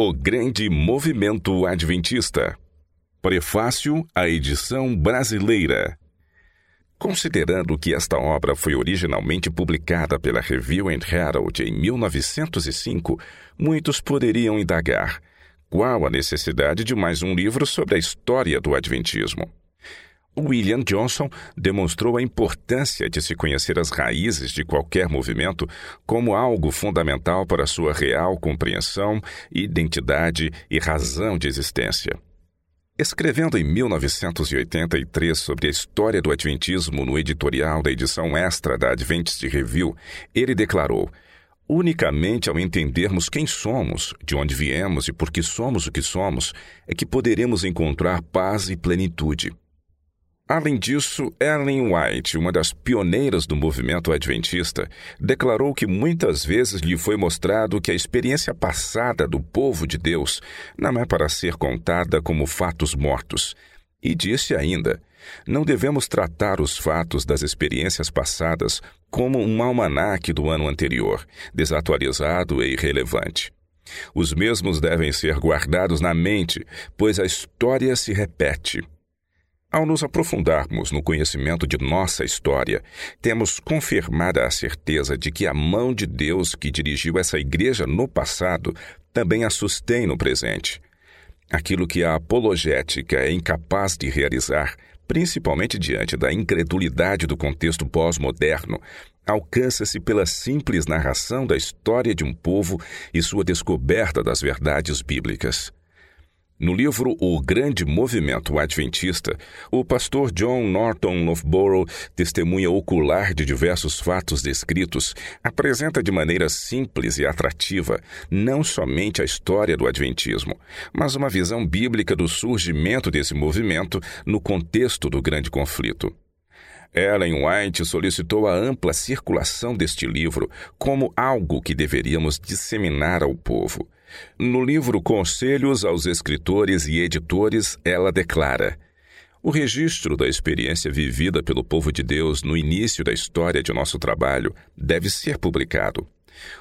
O Grande Movimento Adventista. Prefácio à edição brasileira. Considerando que esta obra foi originalmente publicada pela Review and Herald em 1905, muitos poderiam indagar: qual a necessidade de mais um livro sobre a história do Adventismo? William Johnson demonstrou a importância de se conhecer as raízes de qualquer movimento como algo fundamental para sua real compreensão, identidade e razão de existência. Escrevendo em 1983 sobre a história do Adventismo no editorial da edição extra da Adventist Review, ele declarou: Unicamente ao entendermos quem somos, de onde viemos e por que somos o que somos, é que poderemos encontrar paz e plenitude. Além disso, Ellen White, uma das pioneiras do movimento adventista, declarou que muitas vezes lhe foi mostrado que a experiência passada do povo de Deus não é para ser contada como fatos mortos. E disse ainda: não devemos tratar os fatos das experiências passadas como um almanaque do ano anterior, desatualizado e irrelevante. Os mesmos devem ser guardados na mente, pois a história se repete. Ao nos aprofundarmos no conhecimento de nossa história, temos confirmada a certeza de que a mão de Deus que dirigiu essa igreja no passado também a sustém no presente. Aquilo que a apologética é incapaz de realizar, principalmente diante da incredulidade do contexto pós-moderno, alcança-se pela simples narração da história de um povo e sua descoberta das verdades bíblicas. No livro O Grande Movimento Adventista, o pastor John Norton Loughborough, testemunha ocular de diversos fatos descritos, apresenta de maneira simples e atrativa não somente a história do Adventismo, mas uma visão bíblica do surgimento desse movimento no contexto do grande conflito. Ellen White solicitou a ampla circulação deste livro como algo que deveríamos disseminar ao povo. No livro Conselhos aos Escritores e Editores, ela declara: O registro da experiência vivida pelo povo de Deus no início da história de nosso trabalho deve ser publicado.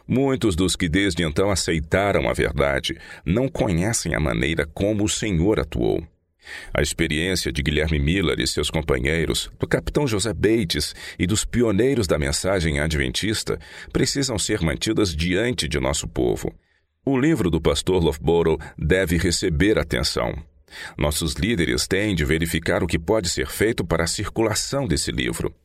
Muitos dos que desde então aceitaram a verdade não conhecem a maneira como o Senhor atuou. A experiência de Guilherme Miller e seus companheiros, do capitão José Bates e dos pioneiros da mensagem adventista precisam ser mantidas diante de nosso povo. O livro do pastor Loughborough deve receber atenção. Nossos líderes têm de verificar o que pode ser feito para a circulação desse livro.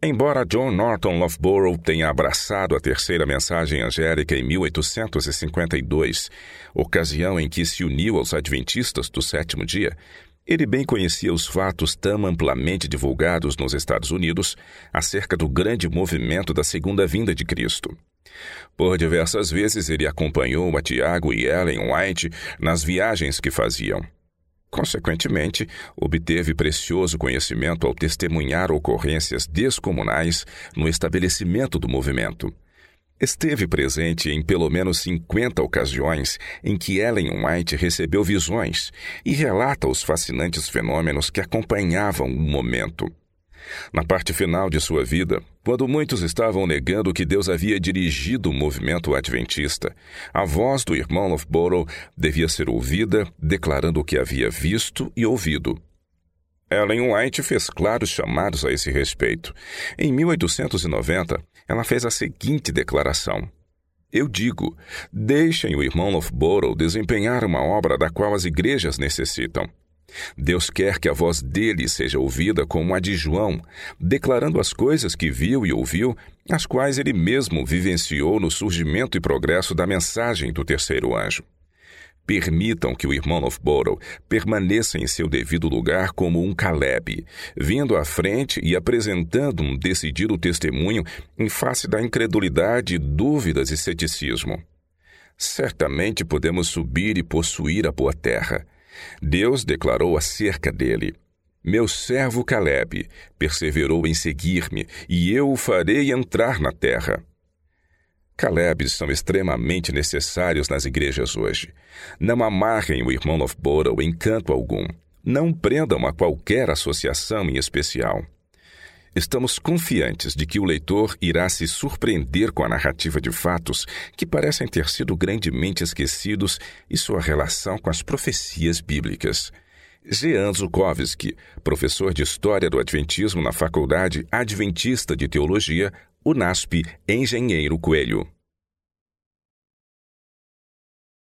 Embora John Norton Loughborough tenha abraçado a terceira mensagem angélica em 1852, ocasião em que se uniu aos adventistas do sétimo dia, ele bem conhecia os fatos tão amplamente divulgados nos Estados Unidos acerca do grande movimento da segunda vinda de Cristo. Por diversas vezes ele acompanhou a Tiago e Ellen White nas viagens que faziam. Consequentemente, obteve precioso conhecimento ao testemunhar ocorrências descomunais no estabelecimento do movimento. Esteve presente em pelo menos 50 ocasiões em que Ellen White recebeu visões e relata os fascinantes fenômenos que acompanhavam o momento. Na parte final de sua vida, quando muitos estavam negando que Deus havia dirigido o movimento adventista, a voz do irmão Loughborough devia ser ouvida, declarando o que havia visto e ouvido. Ellen White fez claros chamados a esse respeito. Em 1890, ela fez a seguinte declaração: Eu digo, deixem o irmão Loughborough desempenhar uma obra da qual as igrejas necessitam. Deus quer que a voz dele seja ouvida como a de João, declarando as coisas que viu e ouviu, as quais ele mesmo vivenciou no surgimento e progresso da mensagem do terceiro anjo. Permitam que o irmão Loughborough permaneça em seu devido lugar como um Caleb, vindo à frente e apresentando um decidido testemunho em face da incredulidade, dúvidas e ceticismo. Certamente podemos subir e possuir a boa terra, Deus declarou acerca dele: Meu servo Caleb perseverou em seguir-me, e eu o farei entrar na terra. Calebs são extremamente necessários nas igrejas hoje. Não amarrem o irmão Loughborough em canto algum. Não prendam a qualquer associação em especial. estamos confiantes de que o leitor irá se surpreender com a narrativa de fatos que parecem ter sido grandemente esquecidos e sua relação com as profecias bíblicas. Jean Zukovsky, professor de História do Adventismo na Faculdade Adventista de Teologia, UNASP, Engenheiro Coelho.